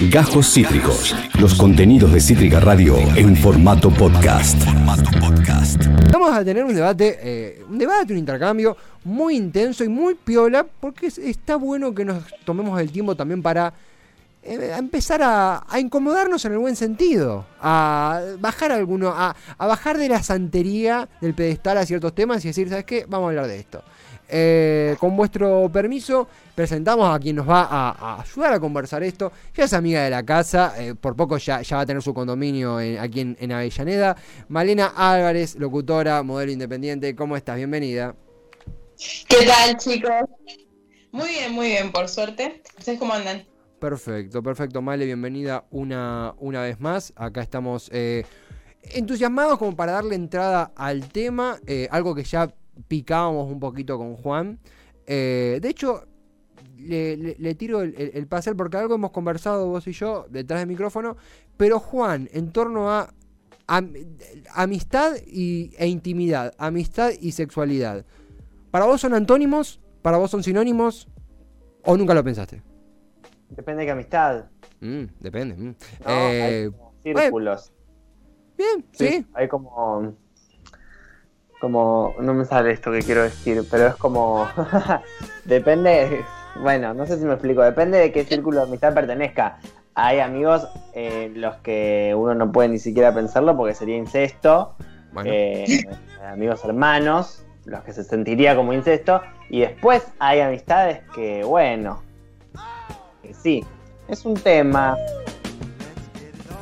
Gajos Cítricos. Los contenidos de Cítrica Radio en formato podcast. Vamos a tener un debate, eh, un debate, un intercambio muy intenso y muy piola, porque es- está bueno que nos tomemos el tiempo también para eh, empezar a, incomodarnos en el buen sentido, a bajar alguno, a bajar de la santería del pedestal a ciertos temas y decir, ¿sabes qué? Vamos a hablar de esto. Eh, con vuestro permiso, presentamos a quien nos va a, a ayudar a conversar esto. Ya es amiga de la casa, eh, por poco ya, ya va a tener su condominio en- aquí en, en Avellaneda. Malena Álvarez, locutora, modelo independiente, ¿cómo estás? Bienvenida. ¿Qué tal, chicos? Muy bien, muy bien, por suerte. ¿Ustedes cómo andan? Perfecto, perfecto, Male, bienvenida una, una vez más. Acá estamos eh, entusiasmados como para darle entrada al tema, algo que ya picábamos un poquito con Juan. Eh, de hecho, le, le- le tiro el, el, porque algo hemos conversado vos y yo detrás del micrófono, pero Juan, en torno a am- amistad y, e intimidad, amistad y sexualidad. ¿Para vos son antónimos? ¿Para vos son sinónimos? ¿O nunca lo pensaste? Depende de qué amistad. Mm, depende. mm. ¿no? Eh, hay como círculos. bien, sí. Hay como. Como. No me sale esto que quiero decir, pero es como. depende. Bueno, no sé si me explico. Depende de qué círculo de amistad pertenezca. Hay amigos eh, los que uno no puede ni siquiera pensarlo porque sería incesto. Bueno, eh, amigos hermanos, los que se sentiría como incesto. Y después hay amistades que, bueno, que sí, es un tema.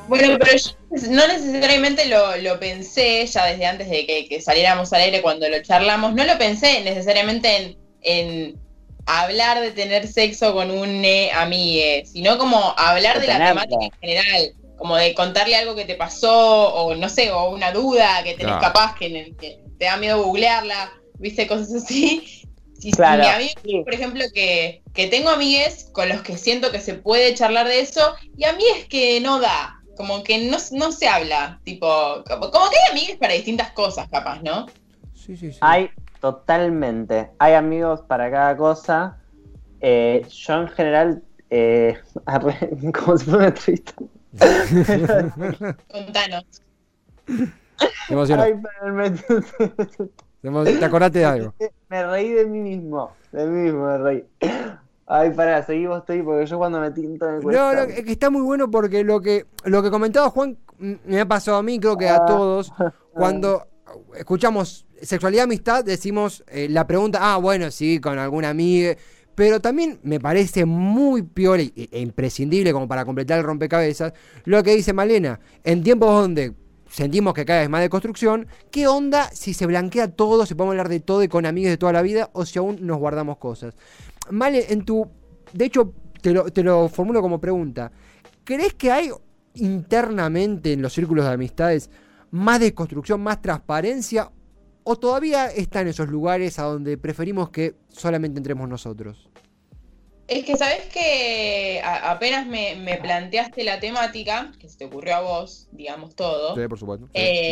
Bueno, pero yo no necesariamente lo, lo pensé ya desde antes de que, que saliéramos al aire cuando lo charlamos. No lo pensé necesariamente en, en hablar de tener sexo con un eh, amigue, sino como hablar De de la temática en general. Como de contarle algo que te pasó, o no sé, o una duda que tenés capaz, que, que te da miedo googlearla, viste, cosas así. Si, si Claro, mi amigo sí. por ejemplo, que, que tengo amigues con los que siento que se puede charlar de eso, y a mí es que no da, como que no, no se habla, tipo, como, como que hay amigues para distintas cosas, capaz, ¿no? sí, sí, sí. Hay totalmente, hay amigos para cada cosa. Eh, yo en general, eh, arre- como si fuera una entrevista. Contanos. Ay, me, te acordaste de algo. me reí de mí mismo, de mí mismo me reí. Ay, pará, seguí vos, estoy, porque yo cuando me tinto me cuesta. No, no, es que está muy bueno porque lo que, lo que comentaba Juan mm, me ha pasado a mí, creo que a Ah. todos. Cuando escuchamos sexualidad, amistad, decimos eh, la pregunta, ah, bueno, sí, con alguna amiga. Pero también me parece muy peor e, e imprescindible como para completar el rompecabezas lo que dice Malena. En tiempos donde sentimos que cada vez más de construcción, ¿qué onda si se blanquea todo, si podemos hablar de todo y con amigos de toda la vida o si aún nos guardamos cosas? Male, en tu... De hecho, te lo, te lo formulo como pregunta. ¿Crees que hay internamente en los círculos de amistades más desconstrucción, más transparencia? ¿O todavía está en esos lugares a donde preferimos que solamente entremos nosotros? Es que sabes que apenas me, me planteaste la temática, que se te ocurrió a vos, digamos todo, por supuesto. Eh,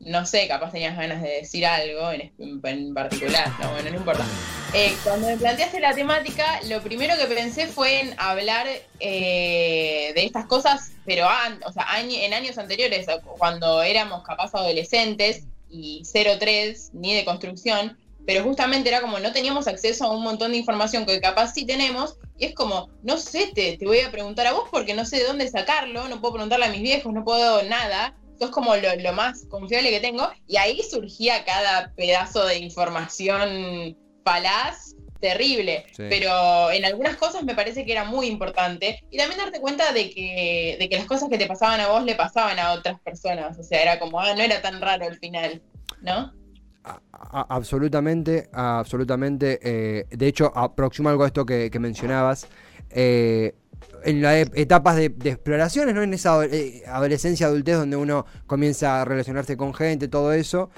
no, sé, capaz tenías ganas de decir algo en, en- en particular. No, bueno, no importa. Eh, cuando me planteaste la temática, lo primero que pensé fue en hablar eh, de estas cosas, pero an- o sea, año- en años anteriores, cuando éramos capaz adolescentes y 03, ni de construcción, pero justamente era como no teníamos acceso a un montón de información que capaz sí tenemos, y es como, no sé, te, te voy a preguntar a vos porque no sé de dónde sacarlo, no puedo preguntarle a mis viejos, no puedo nada, esto es como lo, lo más confiable que tengo, y ahí surgía cada pedazo de información falaz, terrible, Sí. pero en algunas cosas me parece que era muy importante, y también darte cuenta de que, de que las cosas que te pasaban a vos le pasaban a otras personas, o sea, era como, ah, no era tan raro al final, ¿no? Absolutamente, absolutamente. eh, de hecho, aproximo algo a esto que, mencionabas. eh, en las etapas de, exploraciones, ¿no? En esa eh, adolescencia, adultez, donde uno comienza a relacionarse con gente, todo eso.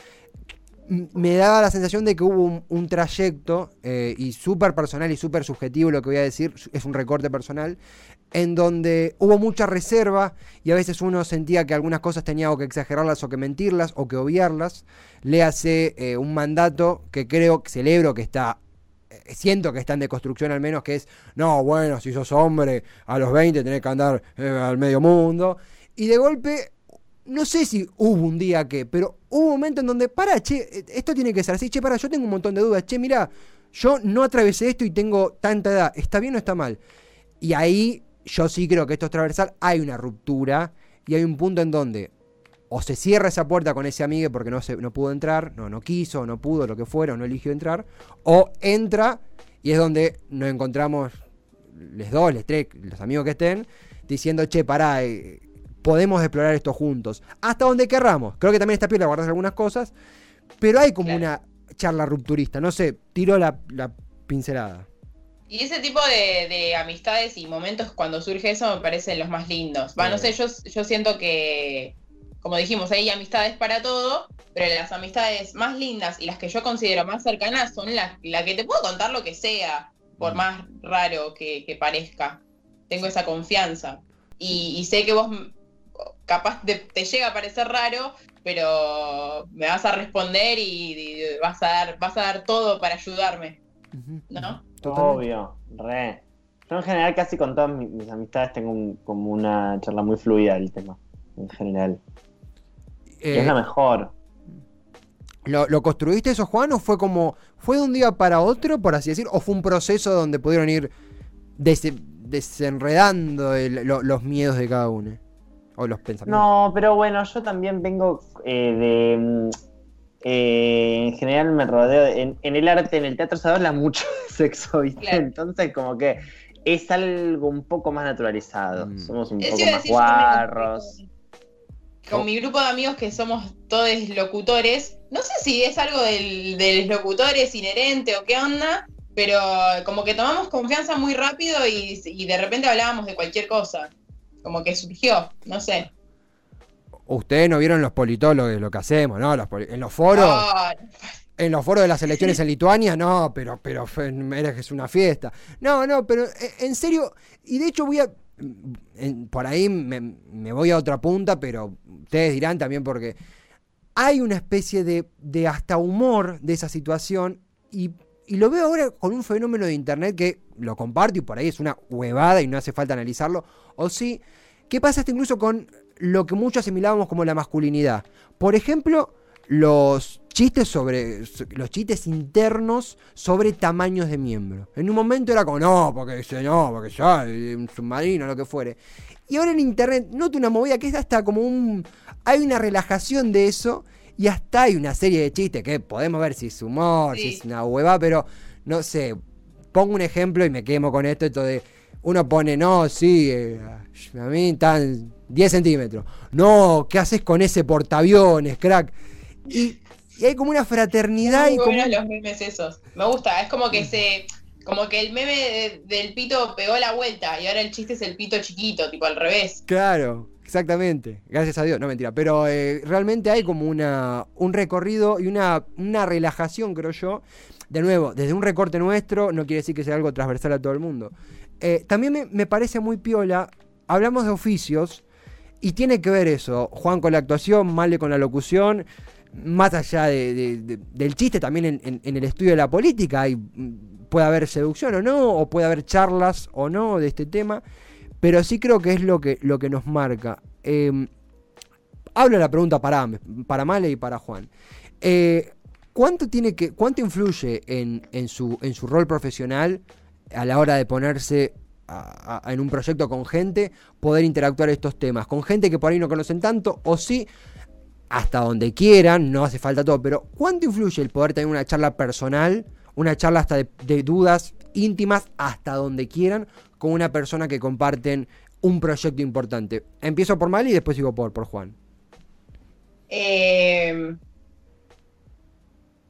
Me daba la sensación de que hubo un, un trayecto, eh, y súper personal y súper subjetivo lo que voy a decir, es un recorte personal, en donde hubo mucha reserva y a veces uno sentía que algunas cosas tenía que exagerarlas o que mentirlas o que obviarlas. Le hace un mandato que creo, que celebro que está eh, siento que está en deconstrucción al menos, que es, no, bueno, si sos hombre, a los 20 tenés que andar eh, al medio mundo. Y de golpe, no sé si hubo un día que, pero hubo un momento en donde, para, che, eh, esto tiene que ser así, che, para, yo tengo un montón de dudas, che, mira, yo no atravesé esto y tengo tanta edad, ¿está bien o está mal? Y ahí yo sí creo que esto es transversal, hay una ruptura y hay un punto en donde o se cierra esa puerta con ese amigo porque no, se, no pudo entrar, no, no quiso, no pudo, lo que fuera, o no eligió entrar, o entra y es donde nos encontramos, les dos, les tres, los amigos que estén, diciendo, che, pará, eh, podemos explorar esto juntos, hasta donde querramos. Creo que también está piola guardarse algunas cosas, pero hay como Claro. una charla rupturista, no sé, tiro la, la pincelada. Y ese tipo de, de amistades y momentos cuando surge eso me parecen los más lindos. Va, no sé, yo, yo siento que, como dijimos, hay amistades para todo, pero las amistades más lindas y las que yo considero más cercanas son las la que te puedo contar lo que sea, por más raro que, que parezca. Tengo esa confianza. Y, y sé que vos mm, capaz te, te llega a parecer raro, pero me vas a responder y, y vas, a dar, vas a dar todo para ayudarme. ¿No? Totalmente. Obvio, re. Yo en general casi con todas mis, mis amistades tengo un- como una charla muy fluida del tema, en general. Eh, es la mejor. ¿Lo, lo construiste eso, Juan? ¿O fue como. ¿Fue de un día para otro, por así decir? ¿O fue un proceso donde pudieron ir dese- desenredando el- lo- los miedos de cada uno? O los pensamientos. No, pero bueno, yo también vengo eh, de... eh, en general me rodeo, de- en, en el arte, en el teatro se habla mucho de sexo, ¿viste? Claro. Entonces como que es algo un poco más naturalizado. Mm. Somos un Eso poco más con- guarros. Con mi grupo de amigos que somos todos locutores, no sé si es algo del, de los locutores inherente o qué onda, pero como que tomamos confianza muy rápido y, y de repente hablábamos de cualquier cosa. Como que surgió, no sé. Ustedes no vieron los politólogos, lo que hacemos, ¿no? Los en los foros. En los foros de las elecciones en Lituania, no, pero, pero es una fiesta. No, no, pero eh, en serio, y de hecho voy a. en- por ahí me, me voy a otra punta, pero ustedes dirán también porque hay una especie de, de hasta humor de esa situación y, y lo veo ahora con un fenómeno de internet que lo comparto y por ahí es una huevada y no hace falta analizarlo. O sí, ¿qué pasa hasta incluso con lo que muchos asimilábamos como la masculinidad? Por ejemplo, los chistes sobre so- los chistes internos sobre tamaños de miembro. En un momento era como, no, porque dice, no, porque ya, un submarino, lo que fuere. Y ahora en internet noto una movida que es hasta como un. Hay una relajación de eso. Y hasta hay una serie de chistes que podemos ver si es humor, si es una hueva, pero no sé. Pongo un ejemplo y me quemo con esto. Esto de. Uno pone, no, sí, eh, a mí están 10 centímetros. No, ¿qué haces con ese portaaviones, crack? Y, y hay como una fraternidad y muy como. buenos los memes esos. Me gusta, es como que se. Como que el meme de- del pito pegó la vuelta y ahora el chiste es el pito chiquito, tipo al revés. Claro, exactamente. Gracias a Dios, no mentira. Pero eh, realmente hay como una, un recorrido y una, una relajación, creo yo. De nuevo, desde un recorte nuestro, no quiere decir que sea algo transversal a todo el mundo. Eh, también me, me parece muy piola. Hablamos de oficios y tiene que ver eso. Juan con la actuación, Male con la locución. Más allá de- de- de- del chiste, también en, el estudio de la política mm, puede haber seducción o no, o puede haber charlas o no de este tema. Pero sí creo que es lo que, nos marca. Eh, hablo la pregunta para, para Male y para Juan. Eh, ¿cuánto, tiene que, ¿Cuánto influye en su rol profesional a la hora de ponerse en un proyecto con gente, poder interactuar estos temas? Con gente que por ahí no conocen tanto, o sí, hasta donde quieran, no hace falta todo, pero ¿cuánto influye el poder tener una charla personal, una charla hasta de, de dudas íntimas, hasta donde quieran, con una persona que comparten un proyecto importante? Empiezo por Mali y después sigo por, por Juan. Eh,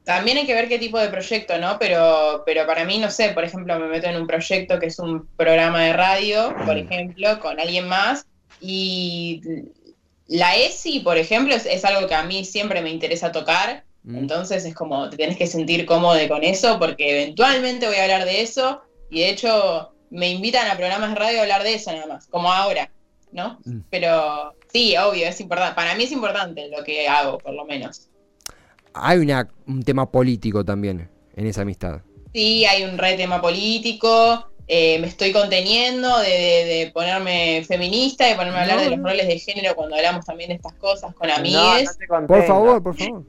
también hay que ver qué tipo de proyecto, ¿no? Pero, pero para mí, no sé, por ejemplo, me meto en un proyecto que es un programa de radio, por ejemplo, con alguien más, y la ESI, por ejemplo, es, es algo que a mí siempre me interesa tocar, Mm. entonces es como te tenés que sentir cómodo con eso, porque eventualmente voy a hablar de eso, y de hecho me invitan a programas de radio a hablar de eso nada más, como ahora, ¿no? Mm. Pero sí, obvio, es importante. Para mí es importante lo que hago, por lo menos. Hay una, un tema político también en esa amistad. sí hay un re tema político, eh, me estoy conteniendo de, de- de ponerme feminista, de ponerme a hablar No, de los roles de género cuando hablamos también de estas cosas con amigues. no. Por favor, por favor.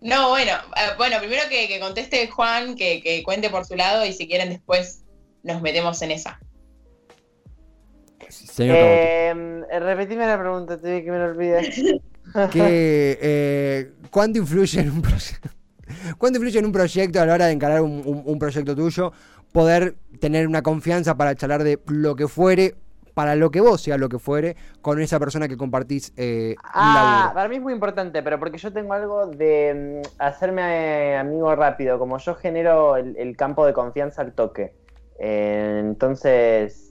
No, bueno, eh, bueno, primero que, que conteste Juan, que, que cuente por su lado y si quieren después nos metemos en esa. Señor. Eh, repetime la pregunta, te que me lo olvidé. que eh, ¿cuánto influye en un proyecto? ¿Cuánto influye en un proyecto a la hora de encarar un, un- un proyecto tuyo? Poder tener una confianza para charlar de lo que fuere, para lo que vos sea lo que fuere, con esa persona que compartís eh, Ah, laburo. para mí es muy importante, pero porque yo tengo algo de mm, hacerme eh, amigo rápido, como yo genero el, el campo de confianza al toque. Eh, entonces,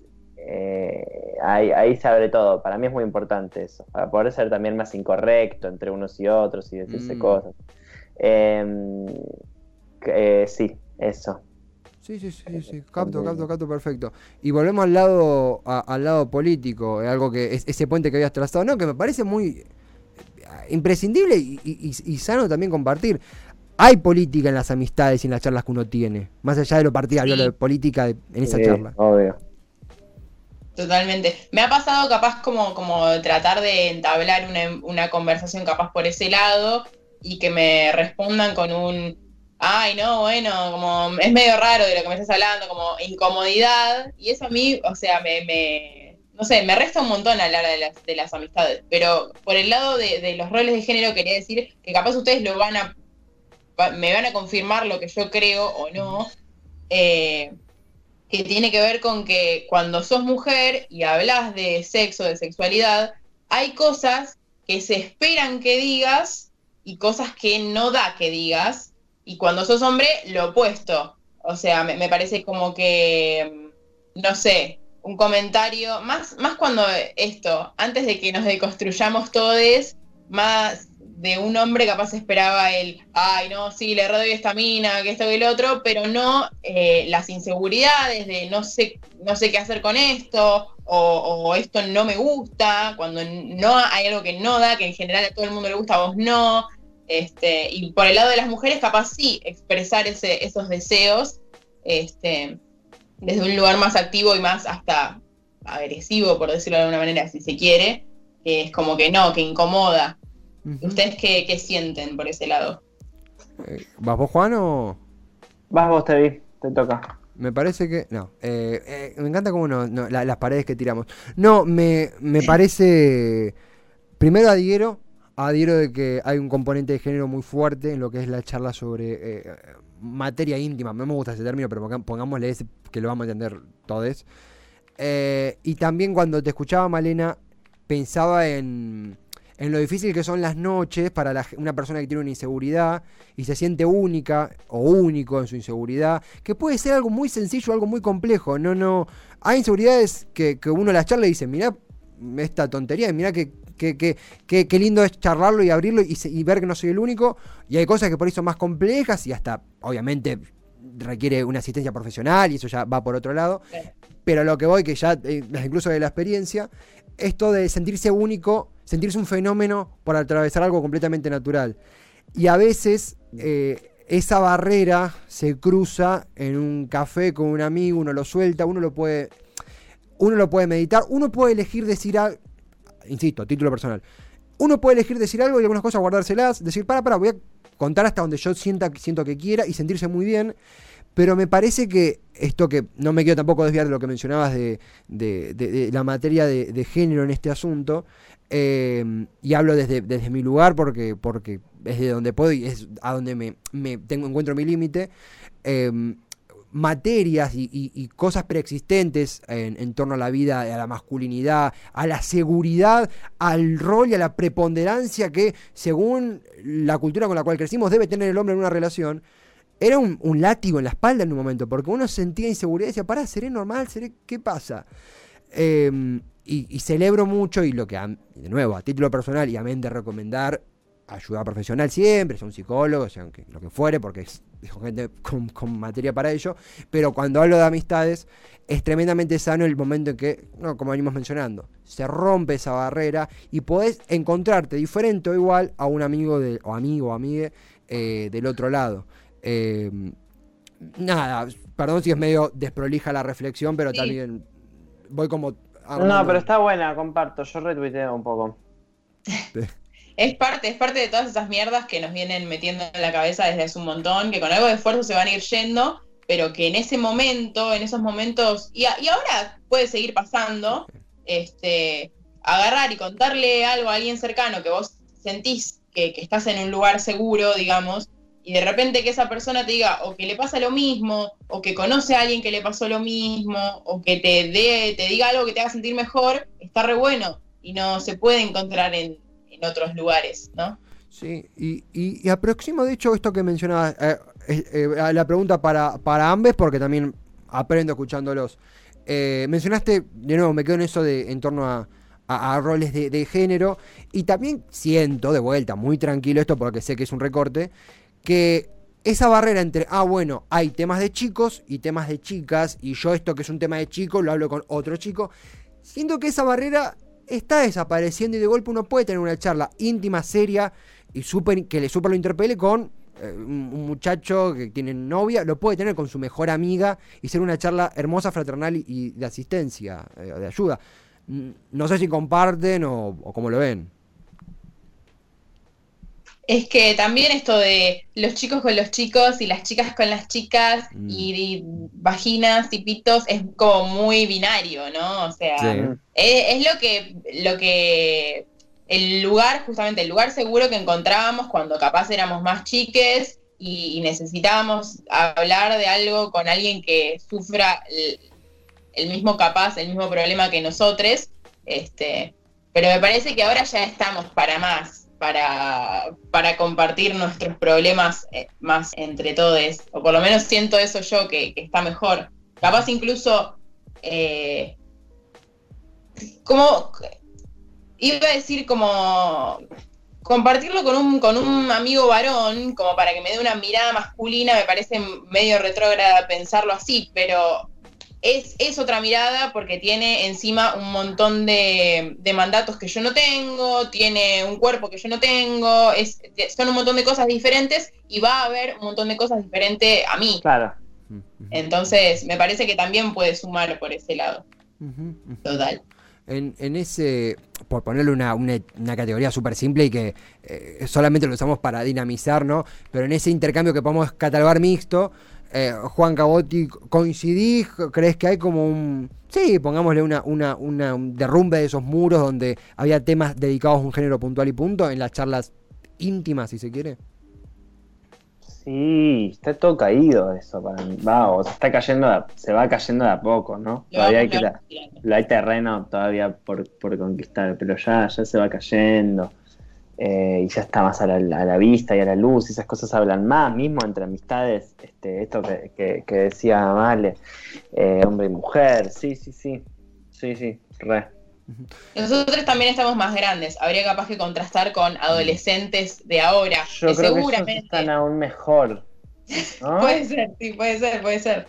eh, ahí, ahí se abre todo. Para mí es muy importante eso, para poder ser también más incorrecto entre unos y otros y decirse Mm. cosas. Eh, eh, sí, eso. Sí, sí, sí, sí, capto, capto, capto, perfecto. Y volvemos al lado, a- al lado político, algo que es ese puente que habías trazado, no, que me parece muy eh, imprescindible y, y- y- y sano también compartir. Hay política en las amistades y en las charlas que uno tiene, más allá de lo partidario, Sí. lo de política de- en esa Sí, charla. Obvio. Totalmente. Me ha pasado capaz como, como tratar de entablar una, una conversación capaz por ese lado y que me respondan con un, ay, no, bueno, como es medio raro de lo que me estás hablando, como incomodidad. Y eso a mí, o sea, me, me no sé, me resta un montón a la hora de las, de las amistades. Pero por el lado de, de los roles de género quería decir que capaz ustedes lo van a, me van a confirmar lo que yo creo o no. Eh, que tiene que ver con que cuando sos mujer y hablas de sexo, de sexualidad, hay cosas que se esperan que digas y cosas que no da que digas. Y cuando sos hombre, lo opuesto. O sea, me, me parece como que, mm, no sé, un comentario, más, más cuando esto, antes de que nos deconstruyamos todos, más de un hombre capaz esperaba el, ay, no, sí, le doy esta mina, que esto que el otro, pero no eh, las inseguridades de no sé, no sé qué hacer con esto, o, esto no me gusta, cuando no hay algo que no da, que en general a todo el mundo le gusta, a vos no. Este, y por el lado de las mujeres, capaz sí, expresar ese, esos deseos este, desde un lugar más activo y más hasta agresivo, por decirlo de alguna manera, si se quiere, que es como que no, que incomoda. ¿Ustedes qué, qué sienten por ese lado? Eh, ¿Vas vos, Juan, o...? Vas vos, te vi, te toca. Me parece que. No. eh, eh, me encanta cómo no, no, la- las paredes que tiramos. No, me, me parece. Primero adhiero. Adhiero de que hay un componente de género muy fuerte en lo que es la charla sobre eh, materia íntima. No me gusta ese término, pero pongámosle ese que lo vamos a entender todos. Eh, y también cuando te escuchaba, Malena, pensaba en, en lo difícil que son las noches para la una persona que tiene una inseguridad y se siente única o único en su inseguridad, que puede ser algo muy sencillo, algo muy complejo. No, no. Hay inseguridades que, que uno las charla y dice, mira esta tontería, mira que, que, que, que- qué lindo es charlarlo y abrirlo y, se- y ver que no soy el único. Y hay cosas que por ahí son más complejas y hasta, obviamente, requiere una asistencia profesional y eso ya va por otro lado. Sí. Pero lo que voy, que ya, eh, incluso de la experiencia, esto de sentirse único, sentirse un fenómeno por atravesar algo completamente natural. Y a veces eh, esa barrera se cruza en un café con un amigo, uno lo suelta, uno lo puede, uno lo puede meditar, uno puede elegir decir algo, insisto, título personal, uno puede elegir decir algo y algunas cosas guardárselas, decir, para, para, voy a contar hasta donde yo sienta, siento que quiera y sentirse muy bien. Pero me parece que esto que no me quiero tampoco desviar de lo que mencionabas de, de- de- de la materia de, género en este asunto, eh, y hablo desde, desde mi lugar porque, porque es de donde puedo y es a donde me, me tengo, encuentro mi límite. eh, materias y, y- y cosas preexistentes en, en torno a la vida, a la masculinidad, a la seguridad, al rol y a la preponderancia que, según la cultura con la cual crecimos, debe tener el hombre en una relación, era un, un látigo en la espalda en un momento, porque uno sentía inseguridad y decía, pará, seré normal, seré, ¿qué pasa? Eh, y, celebro mucho, y lo que, de nuevo, a título personal y a mente recomendar, ayuda profesional siempre, sea un psicólogo, sea aunque- lo que fuere, porque es, es gente con, con materia para ello, pero cuando hablo de amistades, es tremendamente sano el momento en que, no, como venimos mencionando, se rompe esa barrera y podés encontrarte diferente o igual a un amigo de, o amigo o amigue eh, del otro lado. Eh, nada, perdón si es medio desprolija la reflexión, pero Sí. también voy como... No, pero está buena, comparto. Yo retuiteo un poco. Es parte, es parte de todas esas mierdas que nos vienen metiendo en la cabeza desde hace un montón, que con algo de esfuerzo se van a ir yendo, pero que en ese momento, en esos momentos, y, a- y ahora puede seguir pasando, este, agarrar y contarle algo a alguien cercano que vos sentís que, que estás en un lugar seguro, digamos, y de repente que esa persona te diga o que le pasa lo mismo, o que conoce a alguien que le pasó lo mismo, o que te dé, te diga algo que te haga sentir mejor, está re bueno y no se puede encontrar en, en otros lugares, ¿no? Sí, y, y, y aproximo de hecho esto que mencionabas, eh, eh, eh, la pregunta para, para ambos, porque también aprendo escuchándolos. Eh, mencionaste, de nuevo, me quedo en eso de en torno a, a- a roles de, de género, y también siento, de vuelta, muy tranquilo esto, porque sé que es un recorte, que esa barrera entre, ah, bueno, hay temas de chicos y temas de chicas, y yo esto que es un tema de chico lo hablo con otro chico, siento que esa barrera está desapareciendo y de golpe uno puede tener una charla íntima, seria y súper que le súper lo interpele con eh, un, muchacho que tiene novia, lo puede tener con su mejor amiga y ser una charla hermosa, fraternal y, de asistencia, eh, de ayuda. No sé si comparten o, o cómo lo ven. Es que también esto de los chicos con los chicos y las chicas con las chicas Mm. y, y vaginas y pitos es como muy binario, ¿no? O sea, Sí. es, es lo que lo que el lugar, justamente el lugar seguro que encontrábamos cuando capaz éramos más chiques y, y necesitábamos hablar de algo con alguien que sufra el, el mismo capaz, el mismo problema que nosotros. Este, pero me parece que ahora ya estamos para más, para, para compartir nuestros problemas eh, más entre todos. O por lo menos siento eso yo, que, está mejor. Capaz incluso, eh, como, iba a decir como compartirlo con un, con un amigo varón, como para que me dé una mirada masculina, me parece medio retrógrada pensarlo así, pero es, es otra mirada porque tiene encima un montón de, de mandatos que yo no tengo, tiene un cuerpo que yo no tengo, es, son un montón de cosas diferentes y va a haber un montón de cosas diferentes a mí. Claro. Entonces, me parece que también puede sumar por ese lado. Total. En, en ese, por ponerle una, una, una categoría súper simple y que eh, solamente lo usamos para dinamizar, ¿no? Pero en ese intercambio que podemos catalogar mixto, eh, Juan Cabotti, ¿coincidís? ¿Crees que hay como un... Sí, pongámosle una, una, una- un derrumbe de esos muros donde había temas dedicados a un género puntual y punto en las charlas íntimas, si se quiere? Sí, está todo caído eso para mí. Va, o se está cayendo, de a- se va cayendo de a poco, ¿no? Lo Todavía hay, que, hay terreno todavía por, por conquistar, pero ya, ya se va cayendo. Eh, y ya está más a la, a la vista y a la luz, y esas cosas hablan más, mismo entre amistades, este, esto que, que- que decía Male, eh, hombre y mujer, sí, sí, sí, sí, sí, re. Nosotros también estamos más grandes. Habría capaz que contrastar con adolescentes de ahora. Yo que creo que ellos seguramente. están aún mejor. ¿no? Puede ser, sí, puede ser, puede ser.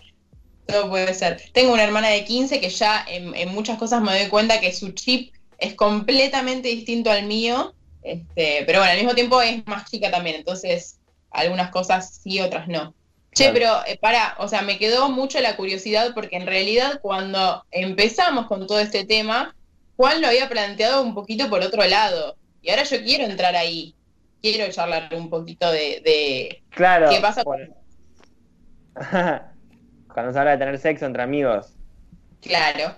Todo puede ser. Tengo una hermana de 15 que ya en, en muchas cosas me doy cuenta que su chip es completamente distinto al mío. Este, pero bueno, al mismo tiempo es más chica también, entonces algunas cosas sí, otras no. Che, Claro. pero eh, para, o sea, me quedó mucho la curiosidad porque en realidad cuando empezamos con todo este tema, Juan lo había planteado un poquito por otro lado. Y ahora yo quiero entrar ahí. Quiero charlar un poquito de, de Claro. qué pasa por-. Cuando se habla de tener sexo entre amigos. Claro.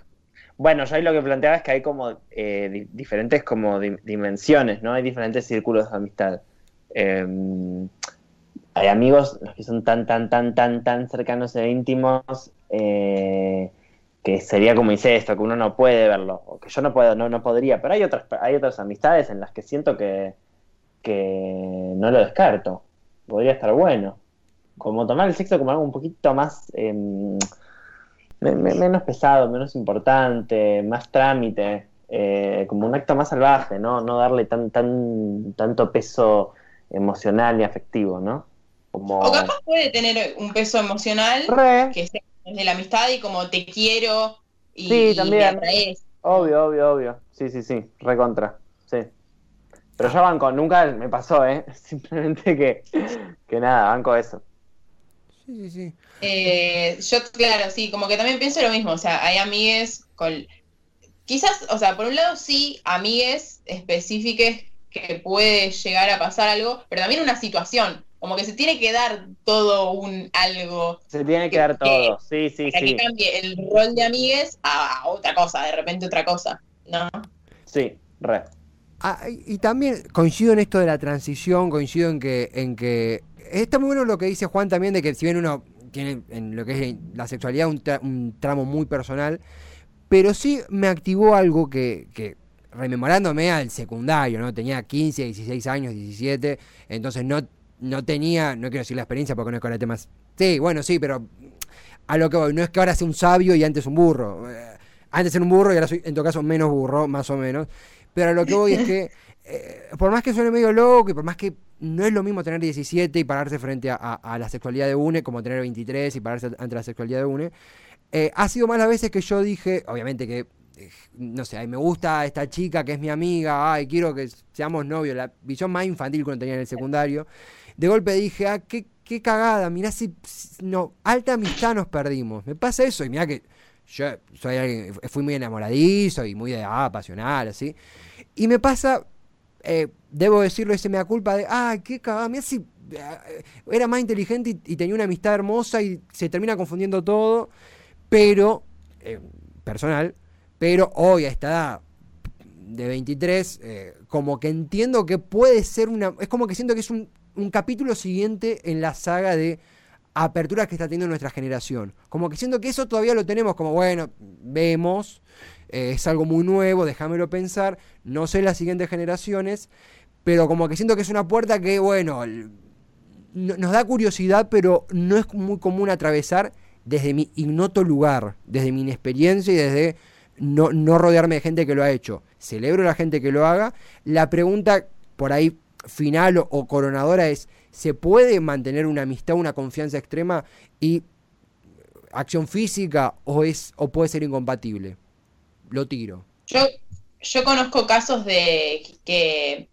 Bueno, yo ahí lo que planteaba es que hay como eh, di- diferentes como di- dimensiones, ¿no? Hay diferentes círculos de amistad. Eh, hay amigos los que son tan, tan, tan, tan, tan cercanos e íntimos eh, que sería como dice esto, que uno no puede verlo, o que yo no puedo, no, no podría, pero hay otras, hay otras amistades en las que siento que, que no lo descarto. Podría estar bueno. Como tomar el sexo como algo un poquito más em, menos pesado, menos importante, más trámite, eh, como un acto más salvaje, ¿no? No darle tan, tan, tanto peso emocional y afectivo, ¿no? Como... O capaz puede tener un peso emocional Re, que sea desde la amistad y como te quiero y, Sí, y también. obvio, obvio, obvio. Sí, sí, sí, recontra, sí. Pero yo banco, nunca me pasó, ¿eh? Simplemente que, que nada, banco eso. Sí, sí, sí. Eh, yo, claro, sí, como que también pienso lo mismo. O sea, hay amigues con. Quizás, o sea, por un lado sí, amigues específicas que puede llegar a pasar algo, pero también una situación. Como que se tiene que dar todo un algo. Se tiene que dar todo, sí, sí, Para sí. que cambie el rol de amigues a, a otra cosa, de repente otra cosa. ¿No? Sí, re. Ah, y y también coincido en esto de la transición, coincido en que, en que está muy bueno lo que dice Juan también de que si bien uno tiene en lo que es la sexualidad un, tra- un tramo muy personal, pero sí me activó algo que, que rememorándome al secundario, ¿no? Tenía 15, 16 años, 17, entonces no, no tenía, no quiero decir la experiencia porque no es con el tema. Sí, bueno, sí, pero a lo que voy, no es que ahora sea un sabio y antes un burro. Eh, Antes era un burro y ahora soy, en todo caso, menos burro, más o menos. Pero a lo que voy es que, eh, por más que suene medio loco y por más que no es lo mismo tener 17 y pararse frente a, a- la sexualidad de UNE como tener 23 y pararse ante la sexualidad de UNE, eh, ha sido más las veces que yo dije, obviamente que, eh, no sé, me gusta esta chica que es mi amiga, ay, quiero que seamos novios, la visión más infantil que uno tenía en el secundario. De golpe dije, ah, qué, qué cagada, mirá si, no, alta amistad nos perdimos. Me pasa eso y mirá que yo soy alguien, fui muy enamoradizo y muy ah, pasional, así. Y me pasa, eh, debo decirlo, ese me da culpa de, ah, qué cagada, mirá si eh, era más inteligente y, tenía una amistad hermosa y se termina confundiendo todo, pero, eh, personal, pero hoy a esta edad de 23, eh, como que entiendo que puede ser una, es como que siento que es un, un capítulo siguiente en la saga de aperturas que está teniendo nuestra generación. Como que siento que eso todavía lo tenemos como, bueno, vemos, eh, es algo muy nuevo, déjamelo pensar, no sé las siguientes generaciones, pero como que siento que es una puerta que, bueno, nos da curiosidad, pero no es muy común atravesar desde mi ignoto lugar, desde mi inexperiencia y desde no, no rodearme de gente que lo ha hecho. Celebro a la gente que lo haga. La pregunta por ahí final o, o coronadora es, ¿se puede mantener una amistad, una confianza extrema y acción física o, es, o puede ser incompatible? Lo tiro. Yo, yo conozco casos de que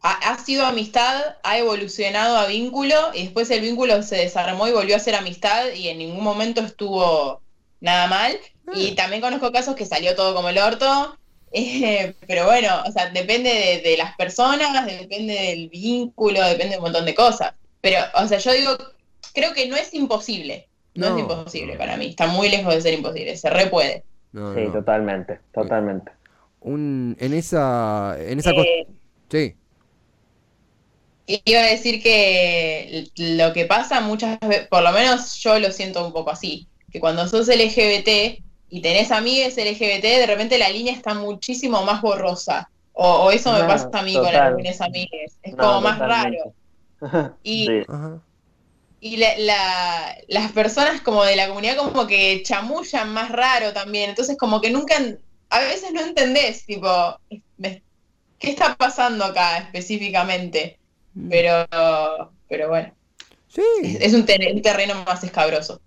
ha, ha sido amistad, ha evolucionado a vínculo y después el vínculo se desarmó y volvió a ser amistad y en ningún momento estuvo nada mal. Y también conozco casos que salió todo como el orto. eh, pero bueno, o sea, depende de, de las personas, depende del vínculo, depende de un montón de cosas. Pero, o sea, yo digo, creo que no es imposible. No, No. es imposible para mí. Está muy lejos de ser imposible. Se re puede. No, Sí, no. totalmente, totalmente. Un, en esa, en esa Eh, Sí. Iba a decir que lo que pasa muchas veces, por lo menos yo lo siento un poco así, que cuando sos LGBT y tenés amigues LGBT, de repente la línea está muchísimo más borrosa. O, o eso me No, pasa a mí con total. algunos amigues. Es No, como más totalmente. raro. Y, Sí. Y la- la- las personas como de la comunidad como que chamullan más raro también. Entonces como que nunca, a veces no entendés, tipo, ¿qué está pasando acá específicamente? Pero, pero bueno, Sí. es, es un, ter- un terreno más escabroso.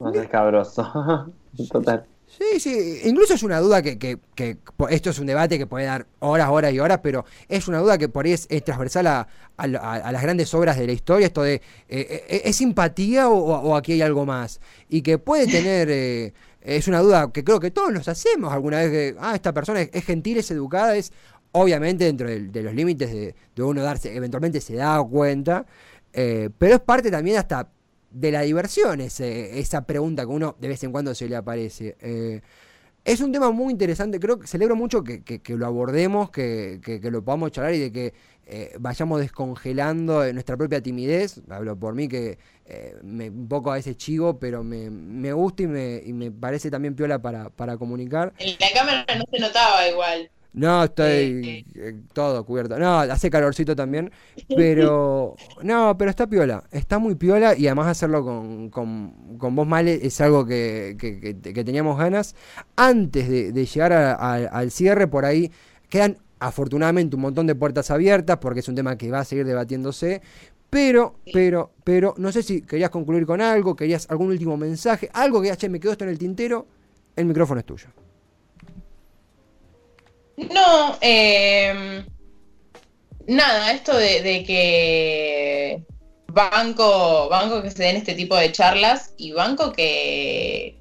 Más escabroso. Total. Sí, sí, incluso es una duda que, que- que esto es un debate que puede dar horas, horas y horas, pero es una duda que por ahí es, transversal a, a las grandes obras de la historia, esto de, eh, eh, ¿es simpatía o, aquí hay algo más? Y que puede tener, eh, es una duda que creo que todos nos hacemos alguna vez, que, ah, esta persona es, gentil, es educada, es obviamente dentro del- de, los límites de, de uno darse, eventualmente se da cuenta, pero es parte también hasta de la diversión ese- esa pregunta que uno de vez en cuando se le aparece. Eh, es un tema muy interesante, creo que celebro mucho que, que- que lo abordemos, que, que- lo podamos charlar y de que eh, vayamos descongelando nuestra propia timidez. Hablo por mí que eh, me, un poco a veces chivo, pero me, me gusta y me, y me parece también piola para, para comunicar. En la cámara no se notaba igual. No, estoy eh, todo cubierto. No, hace calorcito también. Pero, no, pero está piola. Está muy piola y además hacerlo con, con, con voz male es algo que, que- que- que teníamos ganas. Antes de, de llegar a- a- al cierre, por ahí quedan afortunadamente un montón de puertas abiertas porque es un tema que va a seguir debatiéndose. Pero, pero, pero, no sé si querías concluir con algo, querías algún último mensaje, algo que che, me quedó esto en el tintero. El micrófono es tuyo. No, eh, nada, esto de, de que banco, banco que se den este tipo de charlas y banco que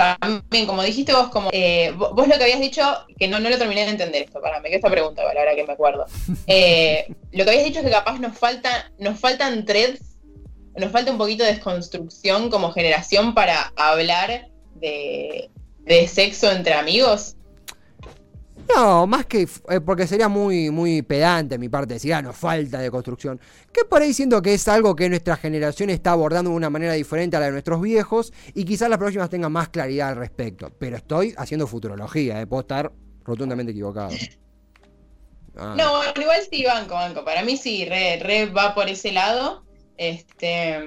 también, como dijiste vos, como eh, vos lo que habías dicho, que no, no lo terminé de entender esto, para me quedó esta pregunta, vale, ahora que me acuerdo. Eh, lo que habías dicho es que capaz nos falta, nos faltan threads, nos falta un poquito de desconstrucción como generación para hablar de, de sexo entre amigos. No, más que eh, porque sería muy, muy pedante mi parte decir, ah, nos falta de construcción. Que por ahí siento que es algo que nuestra generación está abordando de una manera diferente a la de nuestros viejos y quizás las próximas tengan más claridad al respecto. Pero estoy haciendo futurología, eh, puedo estar rotundamente equivocado. Ah. No, bueno, igual sí, banco, banco. Para mí sí, re, re va por ese lado. Este,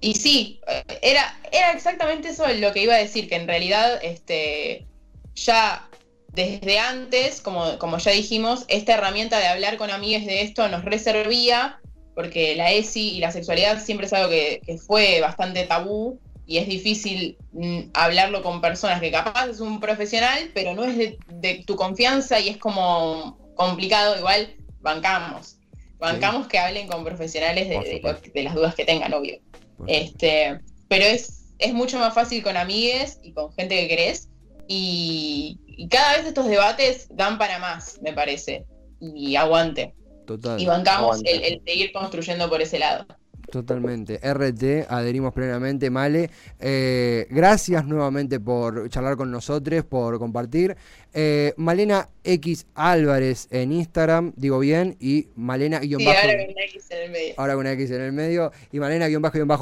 y sí, era, era exactamente eso lo que iba a decir, que en realidad este, ya desde antes, como, como ya dijimos, esta herramienta de hablar con amigues de esto nos reservía, porque la ESI y la sexualidad siempre es algo que, fue bastante tabú y es difícil mm, hablarlo con personas que capaz es un profesional, pero no es de, tu confianza y es como complicado, igual bancamos. Bancamos que hablen con profesionales de, las dudas que tengan, obvio. Este, pero es, es mucho más fácil con amigues y con gente que querés. Y, y cada vez estos debates dan para más, me parece. Y aguante. Total. Y bancamos el, seguir construyendo por ese lado. Totalmente. RT, adherimos plenamente. Male, eh, gracias nuevamente por charlar con nosotros, por compartir. Eh, Malena X Álvarez en Instagram, digo bien, y Malena sí, ahora con una X en el medio. Ahora con una X en el medio. Y Malena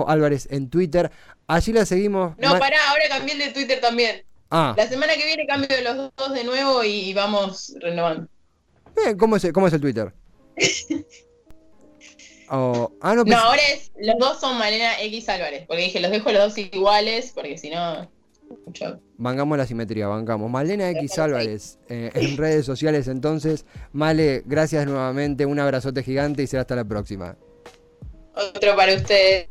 Álvarez en Twitter. Allí la seguimos. No, pará, ahora cambié de Twitter también. Ah. La semana que viene cambio de los dos de nuevo y vamos renovando. Bien, ¿cómo es, cómo es el Twitter? oh, ah, no, no, ahora es, los dos son Malena X Álvarez, porque dije, los dejo los dos iguales, porque si no... Mucho. Bancamos la simetría, bancamos. Malena X Álvarez eh, en redes sociales entonces. Male, gracias nuevamente, un abrazote gigante y será hasta la próxima. Otro para ustedes.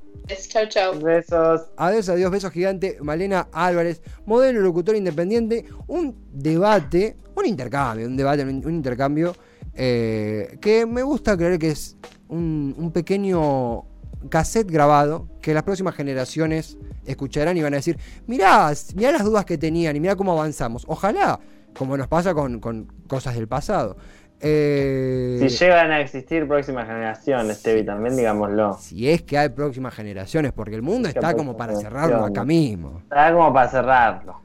Chau, chau. Besos. Adiós, adiós, besos gigante. Malena Álvarez, modelo locutor independiente. Un debate, un intercambio, un debate, un, intercambio eh, que me gusta creer que es un, pequeño cassette grabado que las próximas generaciones escucharán y van a decir, mirá, mirá las dudas que tenían y mirá cómo avanzamos. Ojalá, como nos pasa con, con cosas del pasado. Eh, si llegan a existir próximas generaciones, Tevi, también digámoslo. Si es que hay próximas generaciones, porque el mundo está como para cerrarlo acá mismo. Está como para cerrarlo.